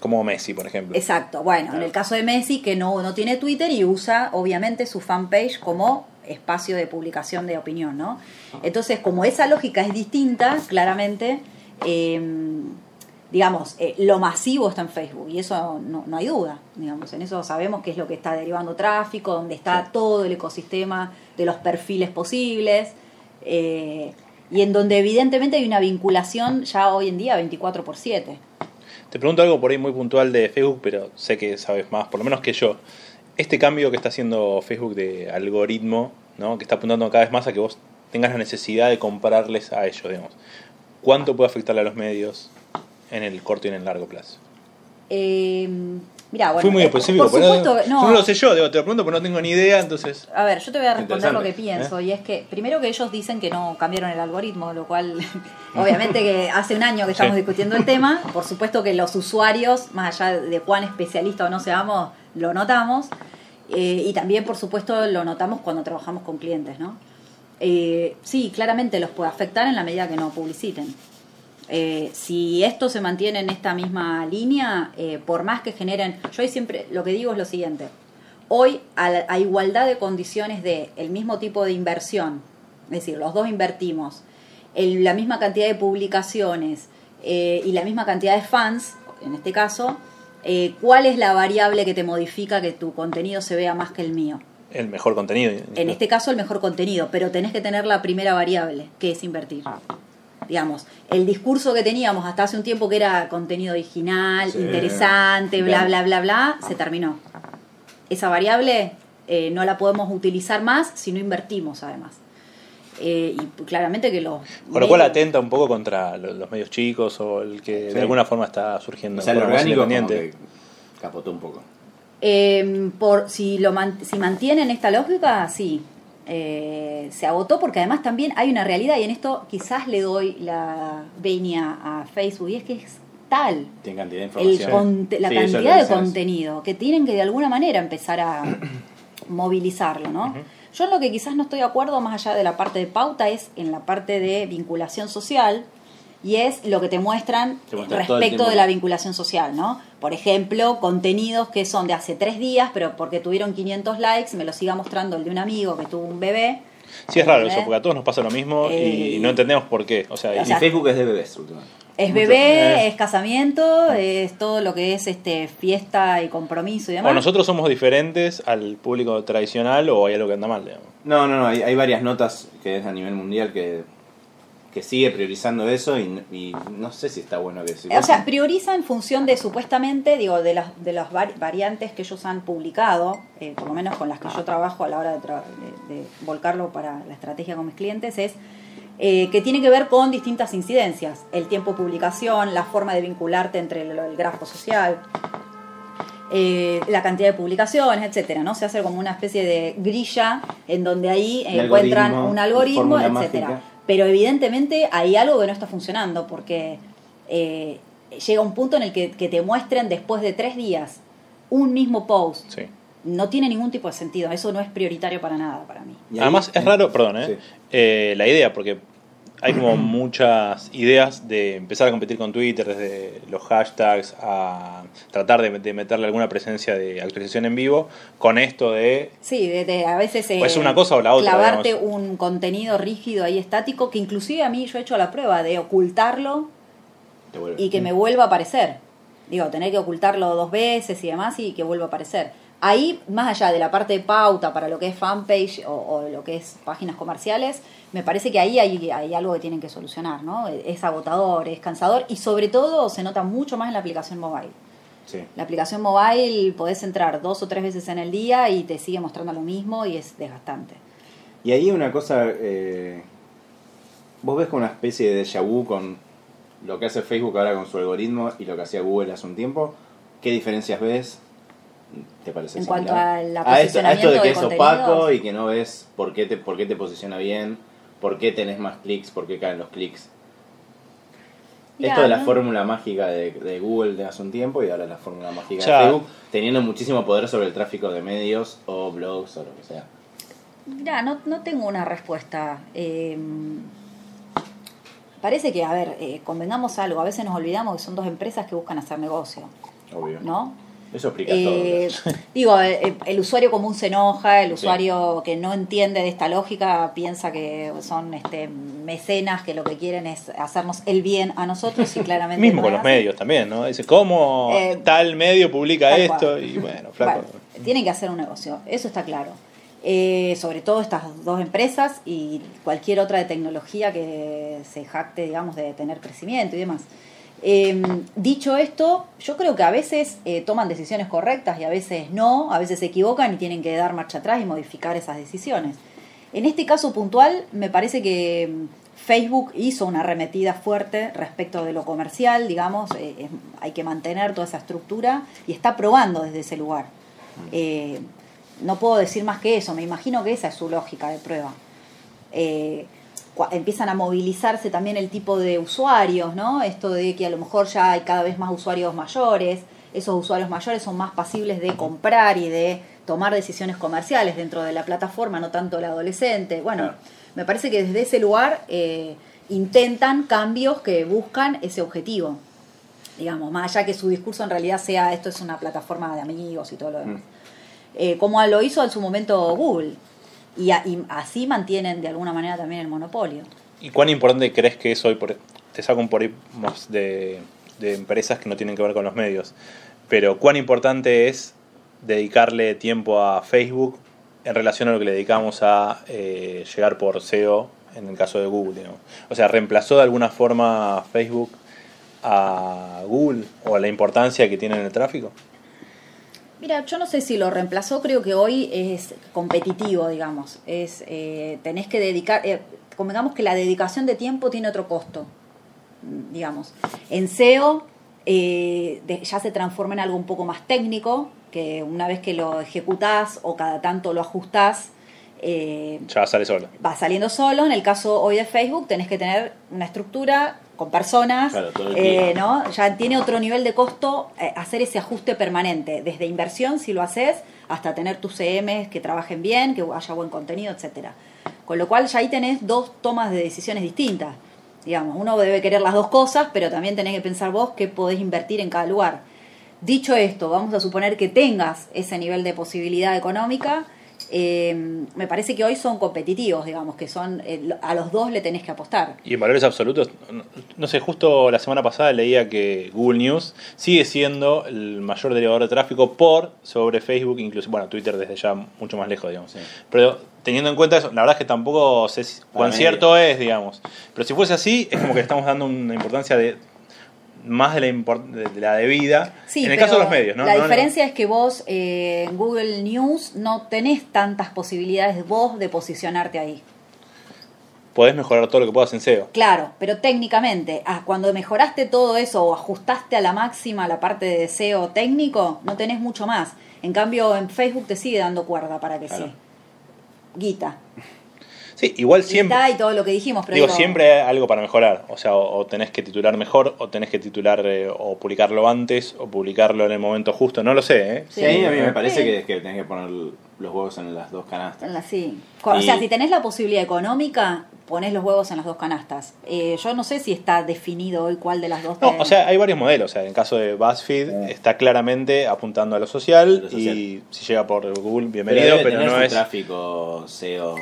Como Messi, por ejemplo. Exacto, bueno, en el caso de Messi, que no, no tiene Twitter y usa obviamente su fanpage como espacio de publicación de opinión, ¿no? Entonces, como esa lógica es distinta, claramente, eh, digamos, eh, lo masivo está en Facebook y eso no, no hay duda, digamos, en eso sabemos qué es lo que está derivando tráfico, donde está todo el ecosistema de los perfiles posibles. eh, y en donde evidentemente hay una vinculación ya hoy en día 24 por 7. Te pregunto algo por ahí muy puntual de Facebook, pero sé que sabes más, por lo menos que yo. Este cambio que está haciendo Facebook de algoritmo, ¿no? que está apuntando cada vez más a que vos tengas la necesidad de comprarles a ellos, digamos. ¿Cuánto puede afectarle a los medios en el corto y en el largo plazo? Eh, mira, bueno, Fui muy eh, específico, por supuesto, no, no, lo sé yo, digo, te lo pregunto porque no tengo ni idea, entonces... A ver, yo te voy a responder lo que Interesante, pienso, y es que primero que ellos dicen que no cambiaron el algoritmo, lo cual obviamente que hace un año que estamos Sí. discutiendo el tema, por supuesto que los usuarios, más allá de cuán especialista o no seamos, lo notamos, eh, y también por supuesto lo notamos cuando trabajamos con clientes, ¿no? Eh, sí, claramente los puede afectar en la medida que no publiciten. Eh, si esto se mantiene en esta misma línea, eh, por más que generen, yo ahí siempre lo que digo es lo siguiente, hoy a, a igualdad de condiciones de el mismo tipo de inversión, es decir, los dos invertimos, el- la misma cantidad de publicaciones eh, y la misma cantidad de fans, en este caso, eh, ¿cuál es la variable que te modifica que tu contenido se vea más que el mío? El mejor contenido. En este caso el mejor contenido, pero tenés que tener la primera variable, que es invertir. Digamos, el discurso que teníamos hasta hace un tiempo que era contenido original, Sí. interesante, bla, bla, bla, bla, se terminó. Esa variable eh, no la podemos utilizar más si no invertimos además. Eh, y claramente que los... Con lo cual atenta un poco contra lo- los medios chicos o el que Sí. de alguna forma está surgiendo O sea, el como independiente. que capotó un poco. Eh, por, si, lo man- si mantienen esta lógica, sí. Eh, se agotó porque además también hay una realidad y en esto quizás le doy la venia a Facebook y es que es tal Tiene cantidad de el información. conte- la Sí, cantidad de contenido que tienen que de alguna manera empezar a movilizarlo, ¿no? Yo en lo que quizás no estoy de acuerdo, más allá de la parte de pauta, es en la parte de vinculación social y es lo que te muestran Te respecto de la vinculación social, ¿no? Por ejemplo, contenidos que son de hace tres días, pero porque tuvieron 500 likes, me lo siga mostrando el de un amigo que tuvo un bebé. Sí, es raro eso, ¿Eh? porque a todos nos pasa lo mismo Eh, y no entendemos por qué. O sea, o y- sea, Y Facebook es de bebés últimamente. Es bebé, Eh. es casamiento, es todo lo que es este fiesta y compromiso y demás. o nosotros somos diferentes al público tradicional o hay algo que anda mal, digamos. No, no, no, hay, hay varias notas que es a nivel mundial que, que sigue priorizando eso y, y no sé si está bueno que si O sea, prioriza en función de supuestamente, digo, de las, de las vari- variantes que ellos han publicado, eh, por lo menos con las que yo trabajo a la hora de, tra- de- de volcarlo para la estrategia con mis clientes, es eh, que tiene que ver con distintas incidencias. El tiempo de publicación, la forma de vincularte entre el, el grafo social, eh, la cantidad de publicaciones, etcétera, ¿no? Se hace como una especie de grilla en donde ahí encuentran algoritmo, un algoritmo, etcétera. mágica. Pero evidentemente hay algo que no está funcionando porque eh, llega un punto en el que, que te muestren después de tres días un mismo post. Sí. No tiene ningún tipo de sentido. Eso no es prioritario para nada para mí. Y ahí- Además, es raro, perdón, ¿eh? Sí. Eh, la idea, porque hay como muchas ideas de empezar a competir con Twitter, desde los hashtags a tratar de, de meterle alguna presencia de actualización en vivo, con esto de Sí, de, de- a veces eh, O es una cosa o la otra, clavarte digamos. un contenido rígido ahí estático que inclusive a mí yo he hecho la prueba de ocultarlo y que me vuelva a aparecer. Digo, tener que ocultarlo dos veces y demás y que vuelva a aparecer. Ahí, más allá de la parte de pauta para lo que es fanpage o, o lo que es páginas comerciales, me parece que ahí hay, hay algo que tienen que solucionar, ¿no? Es agotador, es cansador y sobre todo se nota mucho más en la aplicación mobile. Sí. La aplicación mobile podés entrar dos o tres veces en el día y te sigue mostrando lo mismo y es desgastante. Y ahí una cosa, eh, vos ves como una especie de déjà vu con lo que hace Facebook ahora con su algoritmo y lo que hacía Google hace un tiempo. ¿Qué diferencias ves? ¿Te parece En similar? cuanto al a esto, a esto de posicionamiento que de es opaco y que no ves por qué te, por qué te posiciona bien, por qué tenés más clics, por qué caen los clics. Esto de la no- fórmula mágica de, de Google de hace un tiempo y ahora la fórmula mágica Ya. de Facebook, teniendo muchísimo poder sobre el tráfico de medios o blogs o lo que sea. Mirá, no, no tengo una respuesta. Eh, parece que, a ver, eh, convengamos algo, a veces nos olvidamos que son dos empresas que buscan hacer negocio, Obvio. ¿no? Eso explica Eh, todo. digo, el, el usuario común se enoja, el usuario que no entiende de esta lógica piensa que son este, mecenas que lo que quieren es hacernos el bien a nosotros y claramente mismo no con los así. medios también, ¿no? Dice, ¿cómo Eh, tal medio publica tal esto? cual. Y bueno, flaco. Bueno, tienen que hacer un negocio, eso está claro. Eh, sobre todo estas dos empresas y cualquier otra de tecnología que se jacte, digamos, de tener crecimiento y demás. Eh, dicho esto, yo creo que a veces eh, toman decisiones correctas y a veces no, a veces se equivocan y tienen que dar marcha atrás y modificar esas decisiones. En este caso puntual, me parece que mm, Facebook hizo una arremetida fuerte respecto de lo comercial, digamos, eh, hay que mantener toda esa estructura y está probando desde ese lugar. Eh, no puedo decir más que eso, me imagino que esa es su lógica de prueba. Eh, empiezan a movilizarse también el tipo de usuarios, ¿no? Esto de que a lo mejor ya hay cada vez más usuarios mayores, esos usuarios mayores son más pasibles de comprar y de tomar decisiones comerciales dentro de la plataforma, no tanto el adolescente. Bueno, Claro. me parece que desde ese lugar eh, intentan cambios que buscan ese objetivo. Digamos, más allá que su discurso en realidad sea esto es una plataforma de amigos y todo lo demás. Mm. Eh, como lo hizo en su momento Google. Y, a- y así mantienen de alguna manera también el monopolio. ¿Y cuán importante crees que es hoy? Por, te saco un por ahí más de, de empresas que no tienen que ver con los medios. Pero ¿cuán importante es dedicarle tiempo a Facebook en relación a lo que le dedicamos a eh, llegar por SEO en el caso de Google? O sea, ¿reemplazó de alguna forma Facebook a Google o a la importancia que tiene en el tráfico? Mira, yo no sé si lo reemplazó, creo que hoy es competitivo, digamos. Es, eh, tenés que dedicar, eh, convengamos que la dedicación de tiempo tiene otro costo, digamos. En SEO eh, de- ya se transforma en algo un poco más técnico, que una vez que lo ejecutás o cada tanto lo ajustás, eh, Ya sale solo. va saliendo solo. En el caso hoy de Facebook tenés que tener una estructura con personas, Claro, eh. ¿no? Ya tiene otro nivel de costo eh, hacer ese ajuste permanente, desde inversión si lo haces, hasta tener tus CMs que trabajen bien, que haya buen contenido, etcétera. Con lo cual ya ahí tenés dos tomas de decisiones distintas. Digamos, uno debe querer las dos cosas, pero también tenés que pensar vos qué podés invertir en cada lugar. Dicho esto, vamos a suponer que tengas ese nivel de posibilidad económica. Eh, me parece que hoy son competitivos, digamos, que son eh, a los dos le tenés que apostar. Y en valores absolutos, no, no sé, justo la semana pasada leía que Google News sigue siendo el mayor derivador de tráfico por sobre Facebook, incluso, bueno, Twitter desde ya mucho más lejos, digamos. Sí. Pero teniendo en cuenta eso, la verdad es que tampoco sé cuán cierto es, digamos. Pero si fuese así, es como que le estamos dando una importancia de más de la, de la debida Sí, en el caso de los medios, ¿no? La No- diferencia es que vos eh, en Google News no tenés tantas posibilidades vos de posicionarte ahí. Podés mejorar todo lo que puedas en SEO. Claro, pero técnicamente, ah, cuando mejoraste todo eso o ajustaste a la máxima la parte de SEO técnico, no tenés mucho más. En cambio, en Facebook te sigue dando cuerda para que Claro. sí. Guita. Sí, igual siempre. Y todo lo que dijimos, pero Digo, digo, siempre hay algo para mejorar. O sea, o, o tenés que titular mejor, o tenés que titular eh, o publicarlo antes, o publicarlo en el momento justo. No lo sé, ¿eh? Sí, a mí, a mí me Sí. parece que, que tenés que poner los huevos en las dos canastas. En la- sí. O Y- sea, si tenés la posibilidad económica, ponés los huevos en las dos canastas. Eh, yo no sé si está definido hoy cuál de las dos. No, o sea, hay varios modelos. O sea, en el caso de BuzzFeed está claramente apuntando a lo social, Lo social. y si llega por Google, Pero bienvenido, debe pero, tener no su es... tráfico SEO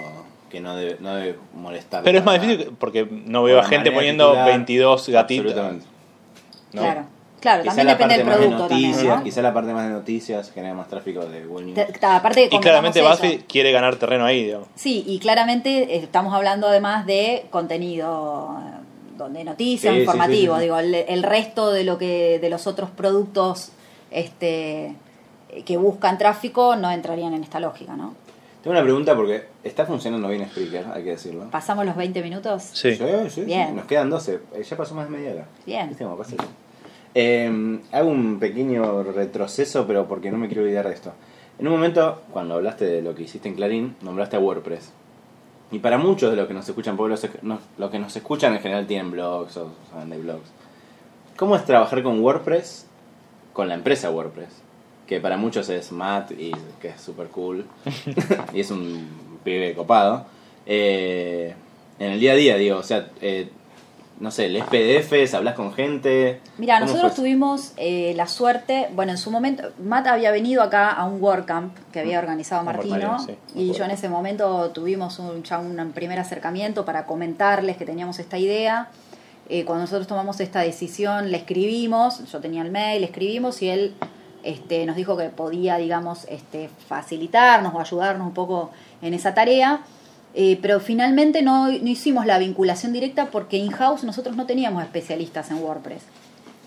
que no debe, no debe molestar. Pero es más difícil porque no veo a gente poniendo titular, 22 gatitos. Absolutamente. ¿no? Claro, claro, Quizá también depende del más de producto también, noticias, ¿no? quizá la parte más de noticias genera más tráfico de Google News. Aparte Y claramente eso. quiere ganar terreno ahí, digamos. Sí, y claramente estamos hablando además de contenido eh, donde noticias, Sí, informativo, sí, sí. digo, el, el resto de lo que de los otros productos este que buscan tráfico no entrarían en esta lógica, ¿no? Tengo una pregunta porque está funcionando bien Spreaker, hay que decirlo. Pasamos los 20 minutos. Sí. Sí, sí, sí, Bien. Nos quedan 12. Eh, Ya pasó más de media hora. Bien. ¿Viste cómo pasa eso? Eh, hago un pequeño retroceso, pero porque no me quiero olvidar de esto. En un momento, cuando hablaste de lo que hiciste en Clarín, nombraste a WordPress. Y para muchos de los que nos escuchan, porque los, no- los que nos escuchan en general tienen blogs o saben de blogs. ¿Cómo es trabajar con WordPress, con la empresa WordPress? Que para muchos es Matt y que es super cool. y es un pibe copado. Eh, en el día a día, digo, o sea, eh, no sé, lees PDFs, hablas con gente. Mira, ¿Cómo nosotros fue? tuvimos eh, la suerte, bueno, en su momento, Matt había venido acá a un WordCamp que había organizado Un Martino, sí, y acuerdo. yo en ese momento tuvimos un, ya un primer acercamiento para comentarles que teníamos esta idea. Eh, cuando nosotros tomamos esta decisión, le escribimos, yo tenía el mail, le escribimos y él este, nos dijo que podía, digamos, este, facilitarnos o ayudarnos un poco en esa tarea. Eh, pero finalmente no, no hicimos la vinculación directa porque in-house nosotros no teníamos especialistas en WordPress.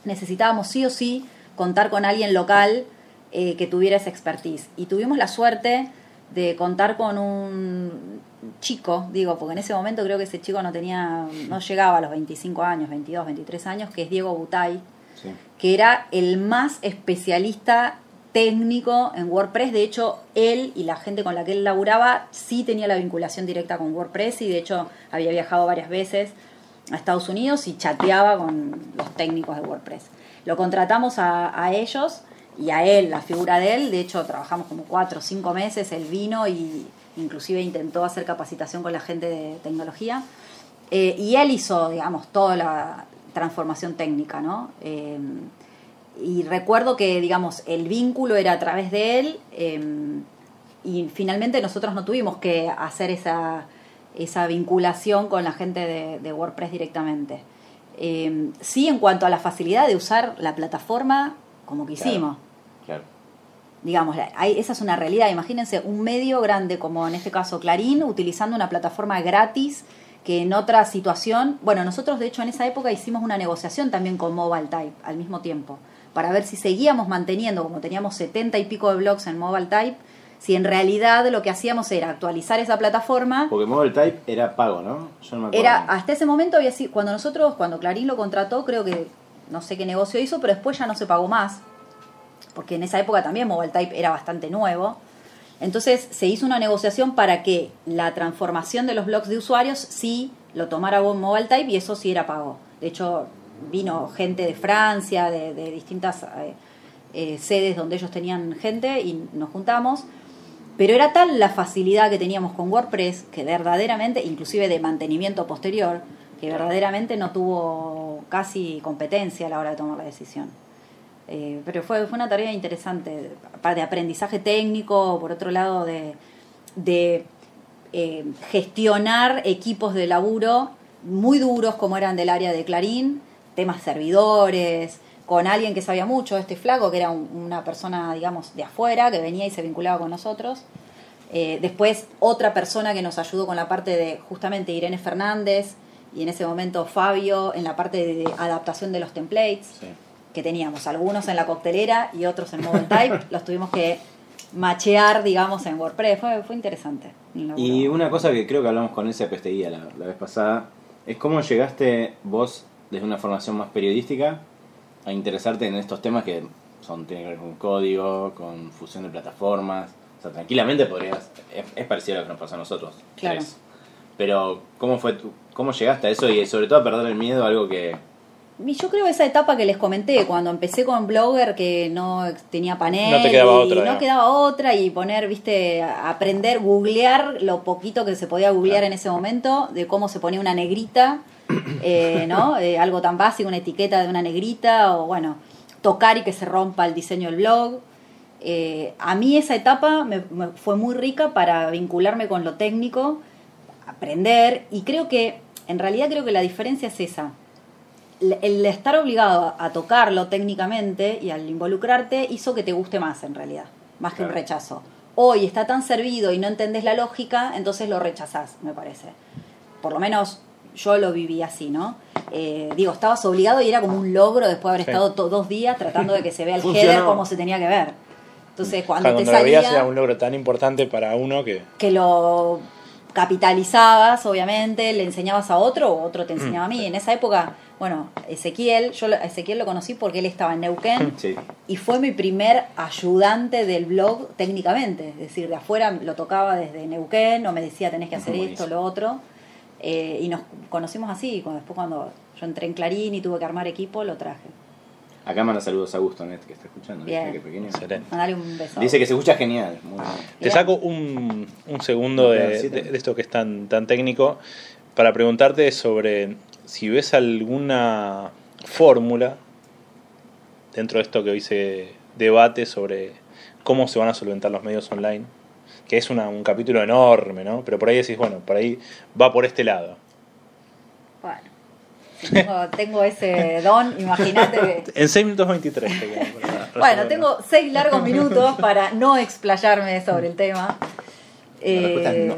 Necesitábamos sí o sí contar con alguien local eh, que tuviera esa expertise. Y tuvimos la suerte de contar con un chico, digo, porque en ese momento creo que ese chico no tenía, no llegaba a los 25 años, 22, 23 años, que es Diego Butay, Que era el más especialista técnico en WordPress. De hecho, él y la gente con la que él laburaba sí tenía la vinculación directa con WordPress y de hecho había viajado varias veces a Estados Unidos y chateaba con los técnicos de WordPress. Lo contratamos a, a ellos y a él, la figura de él. De hecho, trabajamos como cuatro o cinco meses. Él vino y inclusive intentó hacer capacitación con la gente de tecnología. Eh, y él hizo, digamos, toda la transformación técnica, ¿no? Eh, y recuerdo que, digamos, el vínculo era a través de él eh, y finalmente nosotros no tuvimos que hacer esa, esa vinculación con la gente de, de WordPress directamente. Eh, sí, en cuanto a la facilidad de usar la plataforma como quisimos. Claro. Digamos, hay- esa es una realidad. Imagínense un medio grande como en este caso Clarín utilizando una plataforma gratis que en otra situación, bueno, nosotros de hecho en esa época hicimos una negociación también con Mobile Type al mismo tiempo, para ver si seguíamos manteniendo, como teníamos 70 y pico de blogs en Mobile Type, si en realidad lo que hacíamos era actualizar esa plataforma. Porque Mobile Type era pago, ¿no? Yo no me acuerdo. Era, hasta ese momento había sido, cuando nosotros, cuando Clarín lo contrató, creo que no sé qué negocio hizo, pero después ya no se pagó más, porque en esa época también Mobile Type era bastante nuevo. Entonces se hizo una negociación para que la transformación de los blogs de usuarios sí lo tomara Mobile Type y eso sí era pago. De hecho, vino gente de Francia, de, de distintas eh, eh, sedes donde ellos tenían gente y nos juntamos. Pero era tal la facilidad que teníamos con WordPress que verdaderamente, inclusive de mantenimiento posterior, que verdaderamente no tuvo casi competencia a la hora de tomar la decisión. Eh, pero fue, fue una tarea interesante, de aprendizaje técnico, por otro lado de, de eh, gestionar equipos de laburo muy duros como eran del área de Clarín, temas servidores, con alguien que sabía mucho, este flaco, que era un- una persona, digamos, de afuera, que venía y se vinculaba con nosotros. Eh, después otra persona que nos ayudó con la parte de justamente Irene Fernández y en ese momento Fabio en la parte de adaptación de los templates Sí. Que teníamos, algunos en la coctelera y otros en Mobile Type, los tuvimos que machear, digamos, en WordPress. Fue, fue interesante. Y una cosa que creo que hablamos con ese pesteguía la, la vez pasada es cómo llegaste vos desde una formación más periodística a interesarte en estos temas que son tienen que ver con código, con fusión de plataformas. O sea, tranquilamente podrías. Es, es parecido a lo que nos pasó a nosotros. Claro. tres. Pero, ¿cómo fue tu, cómo llegaste a eso y sobre todo a perder el miedo a algo que. Y yo creo esa etapa que les comenté, cuando empecé con Blogger, que no tenía panel, No te quedaba y otra, no quedaba otra, y poner, viste, a- aprender, googlear lo poquito que se podía googlear en ese momento, de cómo se ponía una negrita, eh, ¿no? Eh, algo tan básico, una etiqueta de una negrita, o bueno, tocar y que se rompa el diseño del blog. Eh, a mí esa etapa me- me fue muy rica para vincularme con lo técnico, aprender, y creo que, en realidad creo que la diferencia es esa el- estar obligado a tocarlo técnicamente y al involucrarte hizo que te guste más en realidad, más que un rechazo. Hoy está tan servido y no entendés la lógica, entonces lo rechazás, me parece. Por lo menos yo lo viví así, ¿no? Eh, digo, estabas obligado y era como un logro después de haber Sí. estado to- dos días tratando de que se vea el header como se tenía que ver. Entonces, cuando, Cuando, te lo veías salía era un logro tan importante para uno que. que lo capitalizabas, obviamente, le enseñabas a otro o otro te enseñaba a mí. En esa época, bueno, Ezequiel, yo lo- a Ezequiel lo conocí porque él estaba en Neuquén Sí. y fue mi primer ayudante del blog técnicamente. Es decir, de afuera lo tocaba desde Neuquén, o me decía tenés que hacer esto, lo otro. Eh, y nos conocimos así. Después, cuando yo entré en Clarín y tuve que armar equipo, lo traje. Acá manda saludos a Gusto Net que está escuchando. Bien. Qué pequeño. Mandale un beso. Dice que se escucha genial. Muy bien. Te saco un, un segundo de, esto que es tan, tan técnico para preguntarte sobre si ves alguna fórmula dentro de esto que hoy se debate sobre cómo se van a solventar los medios online, que es una- un capítulo enorme, ¿no? Pero por ahí decís, bueno, por ahí va por este lado. Bueno, tengo, tengo ese don, imagínate que... En 6 minutos 23. te quedan para Bueno, tengo seis largos minutos para no explayarme sobre el tema. No.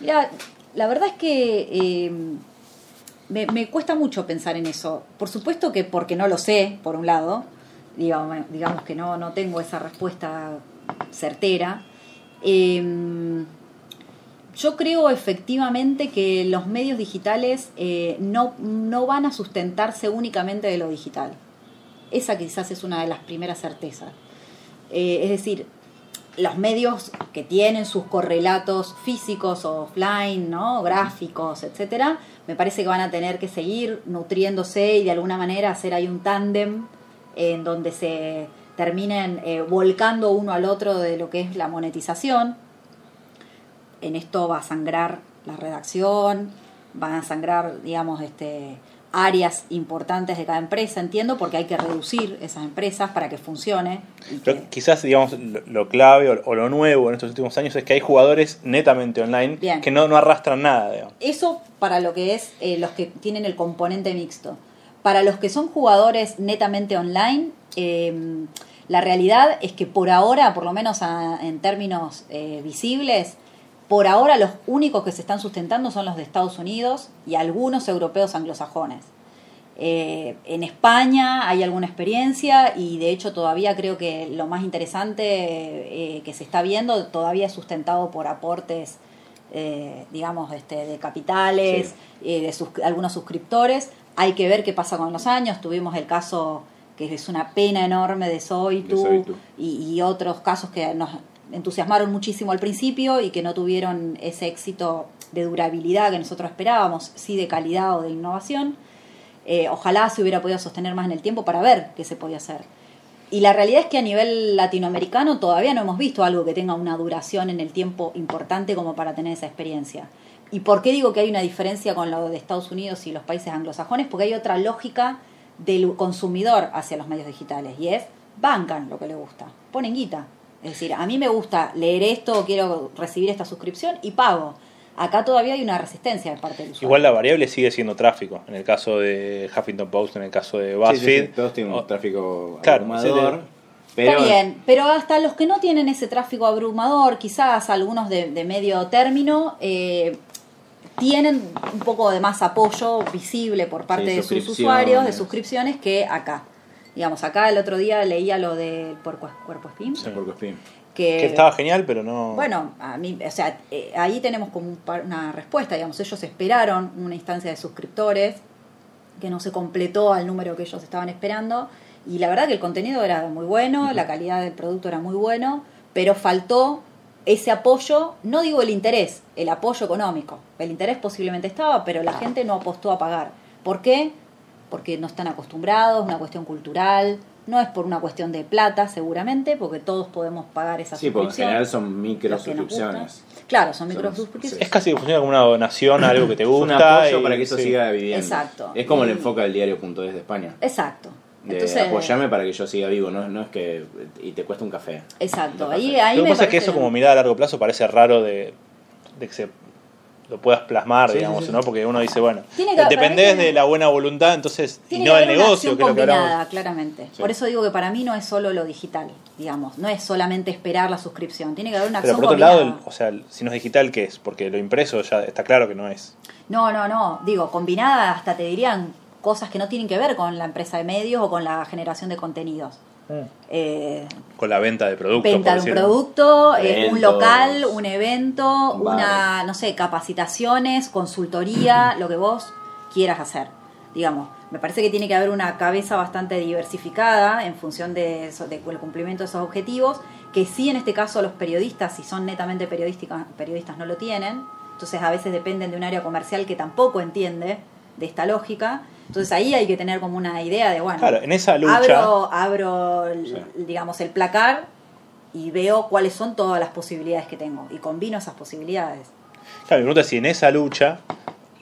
Mira, la verdad es que eh, me, me cuesta mucho pensar en eso. Por supuesto que porque no lo sé, por un lado, digamos, digamos que no, no tengo esa respuesta certera. Eh, yo creo efectivamente que los medios digitales eh, no, no van a sustentarse únicamente de lo digital. Esa quizás es una de las primeras certezas. Eh, es decir, los medios que tienen sus correlatos físicos o offline, ¿no? gráficos, etcétera, me parece que van a tener que seguir nutriéndose y de alguna manera hacer ahí un tándem en donde se terminen eh, volcando uno al otro de lo que es la monetización. En esto va a sangrar la redacción, van a sangrar, digamos, este áreas importantes de cada empresa, entiendo, porque hay que reducir esas empresas para que funcione. y Pero que- quizás, digamos, lo, lo clave o, o lo nuevo en estos últimos años es que hay jugadores netamente online Bien. que no, no arrastran nada, digamos. Eso para lo que es eh, los que tienen el componente mixto. Para los que son jugadores netamente online, eh, la realidad es que por ahora, por lo menos a- en términos eh, visibles, por ahora los únicos que se están sustentando son los de Estados Unidos y algunos europeos anglosajones. Eh, en España hay alguna experiencia y de hecho todavía creo que lo más interesante eh, que se está viendo todavía es sustentado por aportes, eh, digamos, este, de capitales, de sus- algunos suscriptores. Hay que ver qué pasa con los años. Tuvimos el caso que es una pena enorme de Soitu, De Soitu. y, y otros casos que nos entusiasmaron muchísimo al principio y que no tuvieron ese éxito de durabilidad que nosotros esperábamos, sí de calidad o de innovación. Eh, ojalá se hubiera podido sostener más en el tiempo para ver qué se podía hacer. Y la realidad es que a nivel latinoamericano todavía no hemos visto algo que tenga una duración en el tiempo importante como para tener esa experiencia. ¿Y por qué digo que hay una diferencia con lo de Estados Unidos y los países anglosajones? Porque hay otra lógica del consumidor hacia los medios digitales y es bancan lo que le gusta, ponen guita. Es decir, a mí me gusta leer esto, quiero recibir esta suscripción y pago. Acá todavía hay una resistencia de parte del usuario. Igual la variable sigue siendo tráfico. En el caso de Huffington Post, en el caso de BuzzFeed. sí, sí, todos tienen un tráfico Claro, abrumador. sí, pero Está bien, pero hasta los que no tienen ese tráfico abrumador, quizás algunos de, de medio término, eh, tienen un poco de más apoyo visible por parte Sí, de sus usuarios, de suscripciones, que acá. Digamos, acá el otro día leía lo del puerco, cuerpo espín, Sí. Porco Spin. que, que estaba genial, pero no. bueno, a mí, o sea, eh, ahí tenemos como un par- una respuesta, digamos, ellos esperaron una instancia de suscriptores que no se completó al número que ellos estaban esperando y la verdad que el contenido era muy bueno, la calidad del producto era muy bueno, pero faltó ese apoyo, no digo el interés, el apoyo económico. El interés posiblemente estaba, pero la gente no apostó a pagar. ¿Por qué? Porque no están acostumbrados, una cuestión cultural, no es por una cuestión de plata seguramente, porque todos podemos pagar esa Sí, porque en general son micro suscripciones. Claro, son Son- micro suscripciones. es casi que funciona como una donación a algo que te Es gusta. un apoyo y- para que eso sí. siga viviendo. Exacto. Es como el Y- enfoque del diario.es de España. Exacto. De Entonces, apoyame para que yo siga vivo, no, no es que. Y te cuesta un café. Exacto. No Ahí, ahí Lo que pasa es que eso, como mirada a largo plazo, parece raro de, de que se lo puedas plasmar, Sí, digamos, sí. ¿no? Porque uno dice, bueno, dependés de la buena voluntad, entonces, y no del negocio, que es lo que hablamos. claramente. Por eso digo que para mí no es solo lo digital, digamos. No es solamente esperar la suscripción. Tiene que haber una Pero acción por otro lado, combinada. o sea, si no es digital, ¿qué es? Porque lo impreso ya está claro que no es. No, no, no. Digo, combinada hasta te dirían cosas que no tienen que ver con la empresa de medios o con la generación de contenidos. Eh, Con la venta de productos. venta de un producto, eh, un local, un evento, una, no sé, capacitaciones, consultoría, lo que vos quieras hacer. Digamos, me parece que tiene que haber una cabeza bastante diversificada en función de eso- de- del cumplimiento de esos objetivos, que sí en este caso los periodistas, si son netamente periodistas, no lo tienen. Entonces a veces dependen de un área comercial que tampoco entiende de esta lógica. Entonces ahí hay que tener como una idea de, bueno, Claro, en esa lucha. abro, abro Sí. digamos, el placar y veo cuáles son todas las posibilidades que tengo y combino esas posibilidades. Claro, mi pregunta es si en esa lucha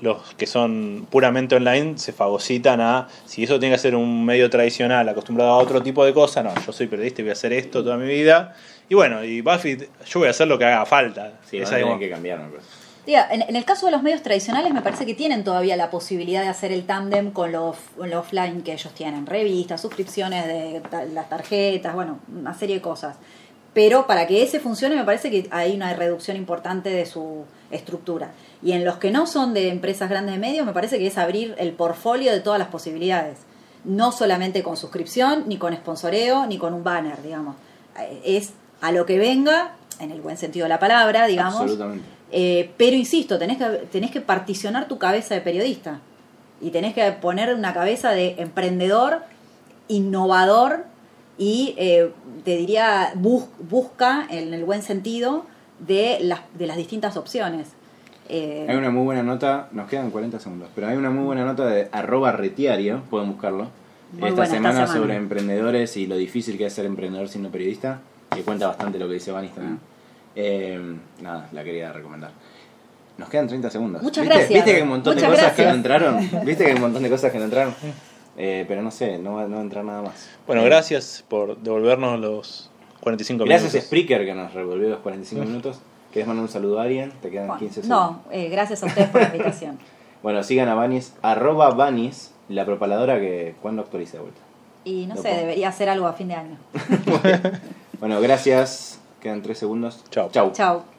los que son puramente online se fagocitan a si eso tiene que ser un medio tradicional acostumbrado a otro tipo de cosas, no, yo soy periodista y voy a hacer esto toda mi vida. Y bueno, y Buffett, yo voy a hacer lo que haga falta. Sí, Esa, digamos, que cambiar, me parece. En, en el caso de los medios tradicionales me parece que tienen todavía la posibilidad de hacer el tándem con lo, offline que ellos tienen, revistas, suscripciones de las tarjetas, bueno, una serie de cosas. Pero para que ese funcione me parece que hay una reducción importante de su estructura. Y en los que no son de empresas grandes de medios me parece que es abrir el portfolio de todas las posibilidades. No solamente con suscripción, ni con sponsoreo, ni con un banner, digamos. Eh, Es a lo que venga, en el buen sentido de la palabra, digamos. Absolutamente. Eh, pero insisto, tenés que, tenés que particionar tu cabeza de periodista y tenés que poner una cabeza de emprendedor, innovador y eh, te diría bus- busca en el buen sentido de las, de las distintas opciones. Eh, Hay una muy buena nota, nos quedan 40 segundos, pero hay una muy buena nota de arroba retiario, pueden buscarlo, esta, buena esta semana semana. sobre emprendedores y lo difícil que es ser emprendedor siendo periodista, que cuenta bastante lo que dice Vanis también. Eh, nada, la quería recomendar. Nos quedan 30 segundos. Muchas ¿Viste? gracias. ¿Viste que hay un montón Muchas de cosas que no entraron? ¿Viste que hay un montón de cosas que no entraron? Eh, pero no sé, no va, no va a entrar nada más. Bueno, gracias por devolvernos los 45 Gracias a minutos. Spreaker que nos revolvió los 45 minutos. ¿Querés mandar un saludo a alguien? Te quedan Bueno, 15 segundos. no, eh, gracias a ustedes por la invitación. Bueno, sigan a Vanis, arroba Vanis, la propaladora que cuando actualice de vuelta. Y no Lo sé, pongo. debería hacer algo a fin de año. Bueno, gracias. Quedan 3 segundos. Chau. Chau. Chao.